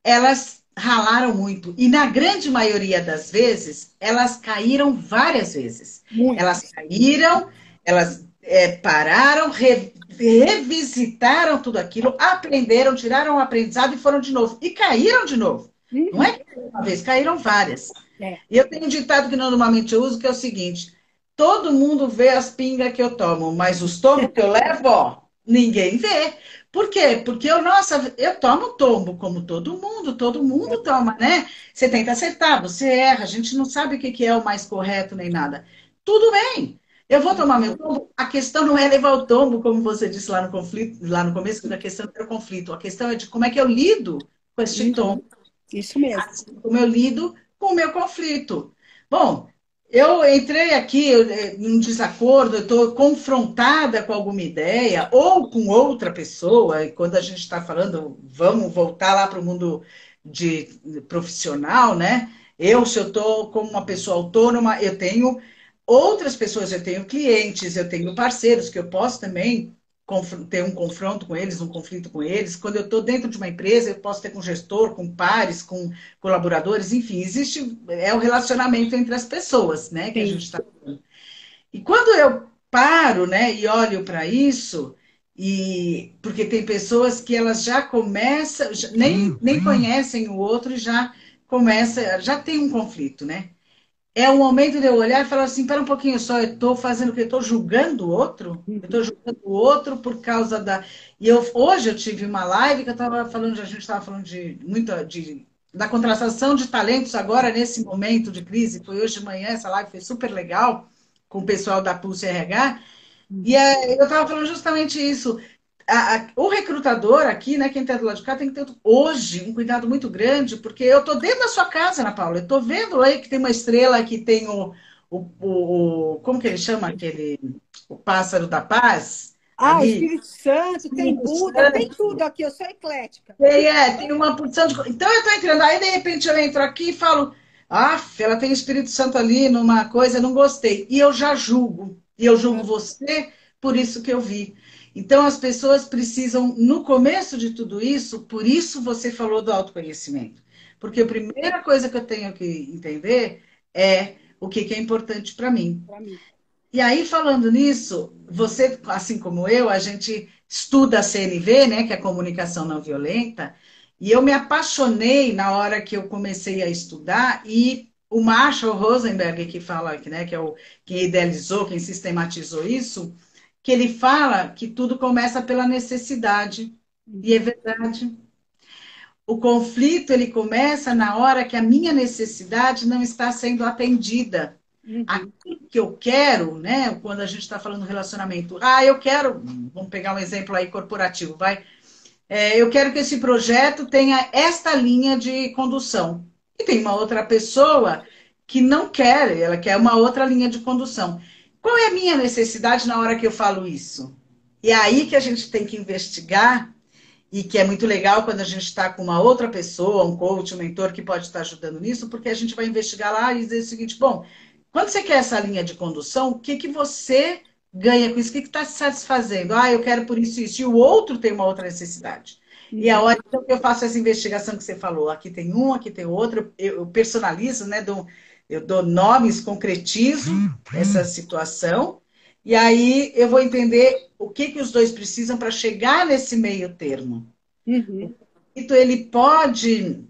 elas ralaram muito. E na grande maioria das vezes, elas caíram várias vezes. Muito. Elas caíram, elas é, pararam, re, revisitaram tudo aquilo, aprenderam, tiraram o aprendizado e foram de novo. E caíram de novo. Uhum. Não é que uma vez, caíram várias. É. E eu tenho um ditado que normalmente eu uso, que é o seguinte: Todo mundo vê as pingas que eu tomo, mas os tombos que eu levo, ó, ninguém vê. Por quê? Porque eu, nossa, eu tomo tombo, como todo mundo, todo mundo toma, né? Você tenta acertar, você erra, a gente não sabe o que é o mais correto nem nada. Tudo bem, eu vou tomar meu tombo. A questão não é levar o tombo, como você disse lá no conflito, lá no começo da questão era o conflito. A questão é de como é que eu lido com este tombo. Isso mesmo. Assim como eu lido com o meu conflito. Bom, eu entrei aqui eh, num desacordo, eu estou confrontada com alguma ideia ou com outra pessoa, e quando a gente está falando, vamos voltar lá para o mundo de, profissional, né? Eu, se eu estou como uma pessoa autônoma, eu tenho outras pessoas, eu tenho clientes, eu tenho parceiros que eu posso também ter um confronto com eles, um conflito com eles. Quando eu estou dentro de uma empresa, eu posso ter com gestor, com pares, com colaboradores, enfim, existe é o relacionamento entre as pessoas, né, que Sim. a gente está falando. E quando eu paro, né, e olho para isso, e porque tem pessoas que elas já começam, já, nem, nem conhecem o outro e já começa, já tem um conflito, né? É o momento de eu olhar e falar assim, para um pouquinho só, eu estou fazendo o que? Estou julgando o outro? Eu estou julgando o outro por causa da... E eu, hoje eu tive uma live que eu estava falando, a gente estava falando de muito de da contratação de talentos agora nesse momento de crise. Foi hoje de manhã, essa live foi super legal com o pessoal da Pulse RH. E eu estava falando justamente isso. A, a, o recrutador aqui, né, quem está do lado de cá, tem que ter hoje um cuidado muito grande, porque eu estou dentro da sua casa, Ana Paula. Eu estou vendo aí que tem uma estrela que tem o, o, o, como que ele chama aquele o pássaro da paz? Ah, ali. o Espírito Santo, tem Buda, tem tudo aqui, eu sou eclética. Tem, é, tem uma porção de. Então eu estou entrando, aí de repente eu entro aqui e falo, ah, ela tem o Espírito Santo ali numa coisa, não gostei. E eu já julgo. E eu julgo você por isso que eu vi. Então as pessoas precisam, no começo de tudo isso, por isso você falou do autoconhecimento. Porque a primeira coisa que eu tenho que entender é o que, que é importante para mim. mim. E aí, falando nisso, você, assim como eu, a gente estuda a CNV, né, que é a comunicação não violenta, e eu me apaixonei na hora que eu comecei a estudar, e o Marshall Rosenberg, que fala, né, que é o quem idealizou, quem sistematizou isso, que ele fala que tudo começa pela necessidade. E é verdade. O conflito ele começa na hora que a minha necessidade não está sendo atendida. Uhum. Aquilo que eu quero, né? Quando a gente está falando relacionamento, ah, eu quero, vamos pegar um exemplo aí corporativo, vai. É, eu quero que esse projeto tenha esta linha de condução. E tem uma outra pessoa que não quer, ela quer uma outra linha de condução. Qual é a minha necessidade na hora que eu falo isso? E é aí que a gente tem que investigar e que é muito legal quando a gente está com uma outra pessoa, um coach, um mentor que pode estar ajudando nisso, porque a gente vai investigar lá e dizer o seguinte: bom, quando você quer essa linha de condução, o que, que você ganha com isso? O que está se satisfazendo? Ah, eu quero por isso isso. E o outro tem uma outra necessidade. E a hora então, que eu faço essa investigação que você falou, aqui tem um, aqui tem outro, eu personalizo, né? Dou, eu dou nomes, concretizo essa situação, e aí eu vou entender o que, que os dois precisam para chegar nesse meio termo. Uhum. Então, ele pode,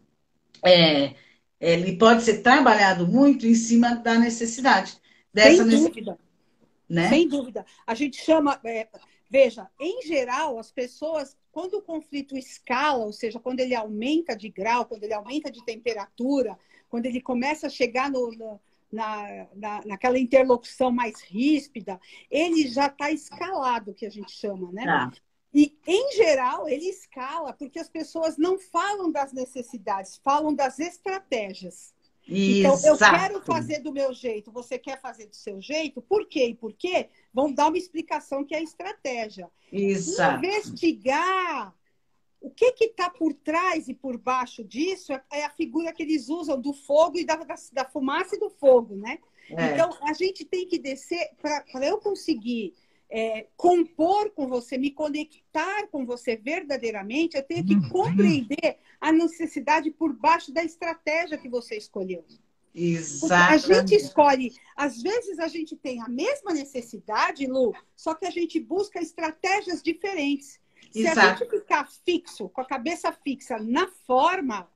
é, ele pode ser trabalhado muito em cima da necessidade. Dessa Sem dúvida. Né? Sem dúvida. A gente chama. É, veja, em geral, as pessoas, quando o conflito escala, ou seja, quando ele aumenta de grau, quando ele aumenta de temperatura, quando ele começa a chegar no, no na, na, naquela interlocução mais ríspida, ele já está escalado, que a gente chama, né? Tá. E, em geral, ele escala porque as pessoas não falam das necessidades, falam das estratégias. Exato. Então, eu quero fazer do meu jeito, você quer fazer do seu jeito, por quê e por quê? Vão dar uma explicação que é a estratégia. Exato. Investigar o que está por trás e por baixo disso é, é a figura que eles usam do fogo e da, da fumaça e do fogo, né? É. Então, a gente tem que descer, para eu conseguir é, compor com você, me conectar com você verdadeiramente, eu tenho que uhum. compreender a necessidade por baixo da estratégia que você escolheu. Exato. A gente escolhe, às vezes a gente tem a mesma necessidade, Lu, só que a gente busca estratégias diferentes. Se Exato. a gente ficar fixo, com a cabeça fixa na forma,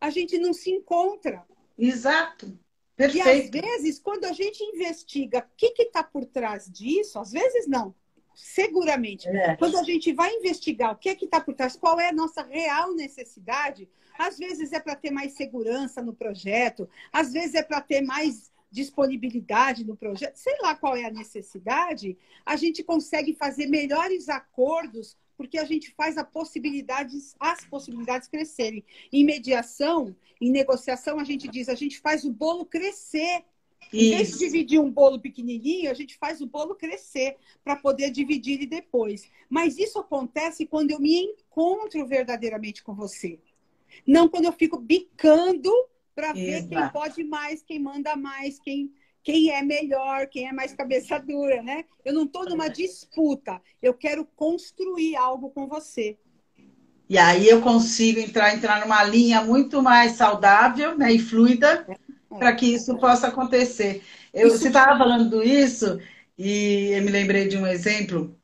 a gente não se encontra. Exato. Perfeito. E às vezes, quando a gente investiga o que está por trás disso, às vezes não, seguramente. É. Quando a gente vai investigar o que está por trás, qual é a nossa real necessidade, às vezes é para ter mais segurança no projeto, às vezes é para ter mais disponibilidade no projeto, sei lá qual é a necessidade, a gente consegue fazer melhores acordos porque a gente faz a possibilidades, as possibilidades crescerem. Em mediação, em negociação, a gente diz, a gente faz o bolo crescer. Em vez de dividir um bolo pequenininho, a gente faz o bolo crescer para poder dividir ele depois. Mas isso acontece quando eu me encontro verdadeiramente com você. Não quando eu fico bicando para ver quem pode mais, quem manda mais, quem quem é melhor, quem é mais cabeça dura, né? Eu não estou numa disputa, eu quero construir algo com você. E aí eu consigo entrar, entrar numa linha muito mais saudável né, e fluida é. para que isso possa acontecer. Eu, isso... Você estava falando isso e eu me lembrei de um exemplo.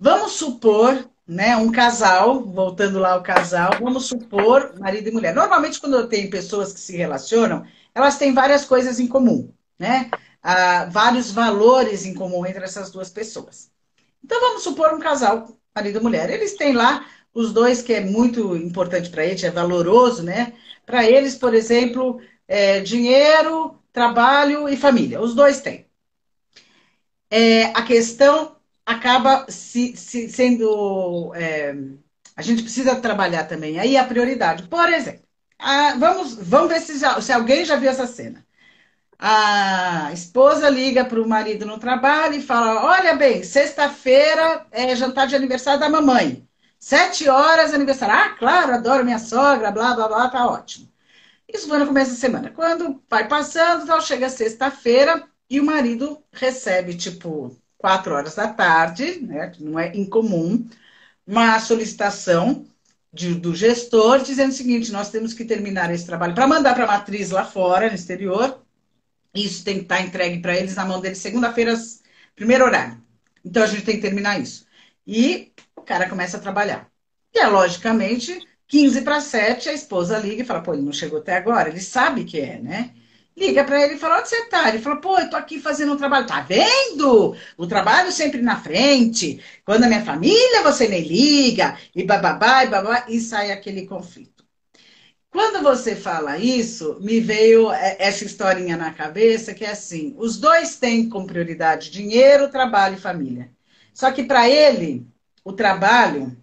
Vamos supor, né, um casal, voltando lá ao casal, vamos supor marido e mulher. Normalmente, quando eu tenho pessoas que se relacionam, elas têm várias coisas em comum né? Ah, vários valores em comum entre essas duas pessoas. Então vamos supor um casal, marido e mulher. Eles têm lá os dois que é muito importante para eles, é valoroso, né? Para eles, por exemplo, é, dinheiro, trabalho e família. Os dois têm. É, a questão acaba se, se sendo. É, a gente precisa trabalhar também. Aí a prioridade. Por exemplo, a, vamos, vamos ver se, já, se alguém já viu essa cena. A esposa liga para o marido no trabalho e fala: Olha bem, sexta-feira é jantar de aniversário da mamãe. Sete horas aniversário. Ah, claro, adoro minha sogra, blá, blá, blá, tá ótimo. Isso foi no começo da semana. Quando vai passando, então chega sexta-feira e o marido recebe, tipo, quatro horas da tarde, né? Não é incomum, uma solicitação de, do gestor dizendo o seguinte: nós temos que terminar esse trabalho para mandar para a matriz lá fora, no exterior. Isso tem que estar entregue para eles na mão deles segunda-feira, primeiro horário. Então a gente tem que terminar isso. E o cara começa a trabalhar. E é logicamente 15 para 7, a esposa liga e fala: pô, ele não chegou até agora. Ele sabe que é, né? Liga para ele e fala: onde você tá? Ele fala: pô, eu tô aqui fazendo um trabalho. Tá vendo? O trabalho sempre na frente. Quando a minha família, você me liga. E bababá, e babá. E sai aquele conflito. Quando você fala isso, me veio é, essa historinha na cabeça que é assim: os dois têm como prioridade dinheiro, trabalho e família. Só que para ele, o trabalho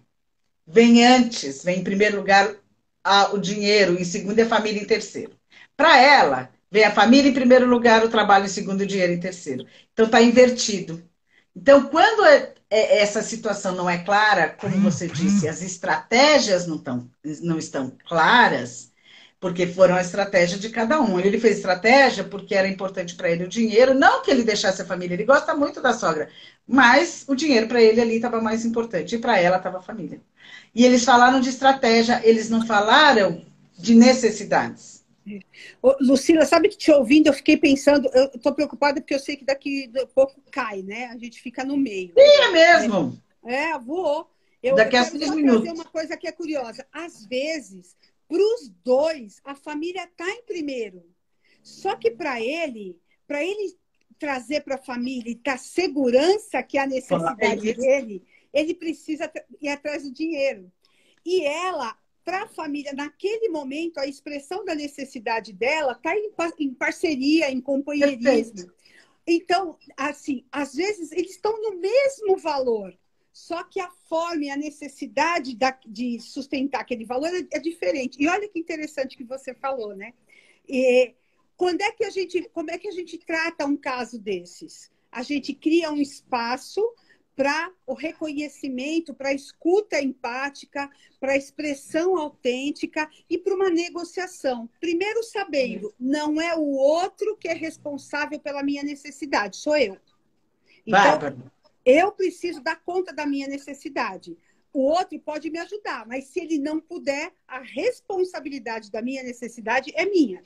vem antes, vem em primeiro lugar a, o dinheiro, em segundo a família em terceiro. Para ela, vem a família em primeiro lugar, o trabalho em segundo, o dinheiro em terceiro. Então está invertido. Então, quando é, essa situação não é clara, como você disse, as estratégias não, tão, não estão claras, porque foram a estratégia de cada um. Ele fez estratégia porque era importante para ele o dinheiro, não que ele deixasse a família, ele gosta muito da sogra, mas o dinheiro para ele ali estava mais importante e para ela estava a família. E eles falaram de estratégia, eles não falaram de necessidades. Ô, Lucila, sabe que te ouvindo, eu fiquei pensando, eu estou preocupada porque eu sei que daqui a pouco cai, né? A gente fica no meio. Sim, é mesmo. É, é voou. Eu, daqui a seis minutos. uma coisa que é curiosa. Às vezes, para os dois, a família está em primeiro. Só que para ele, para ele trazer para a família e dar segurança que é a necessidade é dele, ele precisa ir atrás do dinheiro. E ela, para a família, naquele momento, a expressão da necessidade dela está em, em, parceria, em companheirismo. Perfeito. Então, assim, às vezes eles estão no mesmo valor, só que a forma e a necessidade da, de sustentar aquele valor é, é, diferente. E olha que interessante que você falou, né? E, quando é que a gente, como é que a gente trata um caso desses? A gente cria um espaço para o reconhecimento, para a escuta empática, para a expressão autêntica e para uma negociação. Primeiro, sabendo, não é o outro que é responsável pela minha necessidade, sou eu. Então, eu preciso dar conta da minha necessidade. O outro pode me ajudar, mas se ele não puder, a responsabilidade da minha necessidade é minha.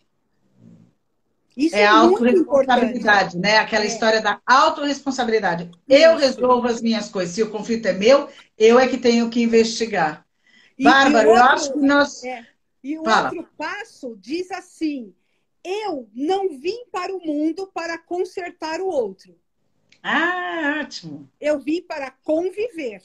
Isso é, é autorresponsabilidade, né? Aquela é. história da autorresponsabilidade. Eu resolvo as minhas coisas. Se o conflito é meu, eu é que tenho que investigar. E, Bárbara, outro, eu acho que nós. É. E o Fala. outro passo diz assim: eu não vim para o mundo para consertar o outro. Ah, ótimo. Eu vim para conviver.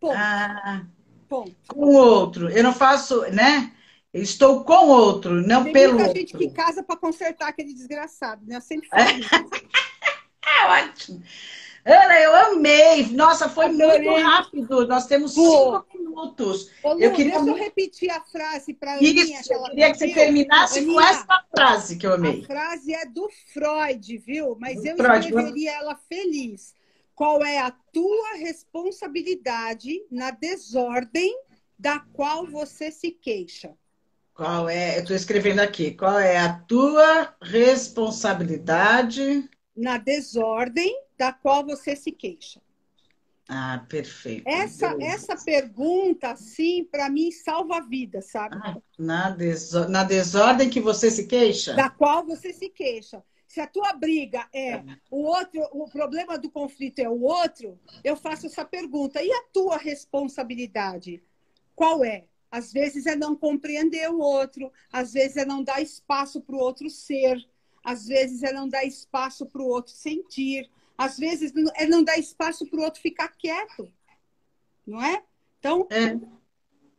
Ponto. Ah, Ponto. Com o outro. Eu não faço, né? Eu estou com outro, não Tem pelo muita outro. gente que casa para consertar aquele desgraçado, né? Eu sempre falo é ótimo. Ana, eu amei. Nossa, foi Adorei. muito rápido. Nós temos Pô. cinco minutos. Ô, Lu, eu queria deixa eu repetir a frase para a Aninha. Isso, eu queria que você terminasse Aninha, com essa frase que eu amei. A frase é do Freud, viu? Mas do eu Freud. escreveria ela feliz. Qual é a tua responsabilidade na desordem da qual você se queixa? Qual é? Eu estou escrevendo aqui. Qual é a tua responsabilidade na desordem da qual você se queixa? Ah, perfeito. Essa, essa pergunta, sim, para mim salva a vida, sabe? Ah, na, deso na desordem que você se queixa? Da qual você se queixa. Se a tua briga é, é o outro, o problema do conflito é o outro, eu faço essa pergunta. E a tua responsabilidade? Qual é? Às vezes é não compreender o outro, às vezes é não dar espaço para o outro ser, às vezes é não dar espaço para o outro sentir, às vezes é não dar espaço para o outro ficar quieto, não é? Então, é.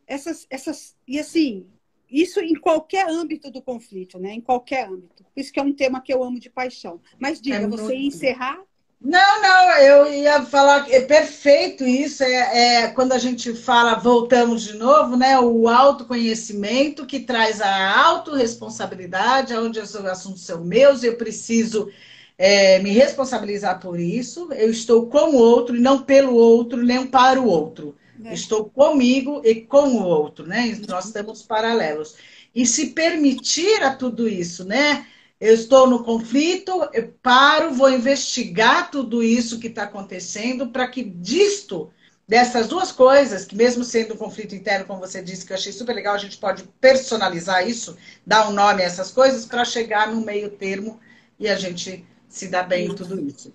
essas, essas e assim, isso em qualquer âmbito do conflito, né? Em qualquer âmbito. Por isso que é um tema que eu amo de paixão. Mas diga, é você ia encerrar? Não, não, eu ia falar que é perfeito isso. É, é, quando a gente fala, voltamos de novo, né? O autoconhecimento que traz a autorresponsabilidade, onde os assuntos são meus, eu preciso é, me responsabilizar por isso. Eu estou com o outro e não pelo outro, nem para o outro. É. Estou comigo e com o outro, né? Nós temos paralelos. E se permitir a tudo isso, né? Eu estou no conflito, eu paro, vou investigar tudo isso que está acontecendo para que disto, dessas duas coisas, que mesmo sendo um conflito interno, como você disse, que eu achei super legal, a gente pode personalizar isso, dar um nome a essas coisas, para chegar no meio termo e a gente se dar bem em tudo isso.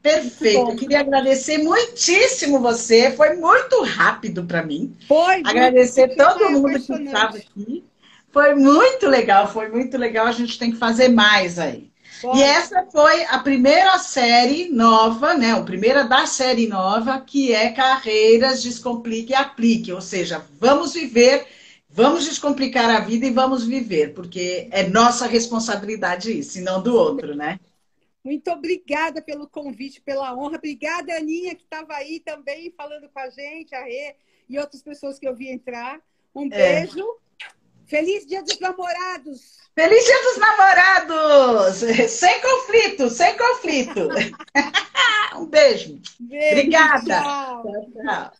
Perfeito. Eu queria agradecer muitíssimo você. Foi muito rápido para mim. Foi. Agradecer todo mundo que estava aqui. Foi muito legal, foi muito legal. A gente tem que fazer mais aí. Bom. E essa foi a primeira série nova, né? A primeira da série nova, que é Carreiras Descomplique e Aplique. Ou seja, vamos viver, vamos descomplicar a vida e vamos viver, porque é nossa responsabilidade isso, e não do outro, né? Muito obrigada pelo convite, pela honra. Obrigada, Aninha, que estava aí também falando com a gente, a Rê e outras pessoas que eu vi entrar. Um é. Feliz Dia dos Namorados! Feliz Dia dos Namorados! Sem conflito, sem conflito. um beijo. beijo Obrigada. tchau, tchau.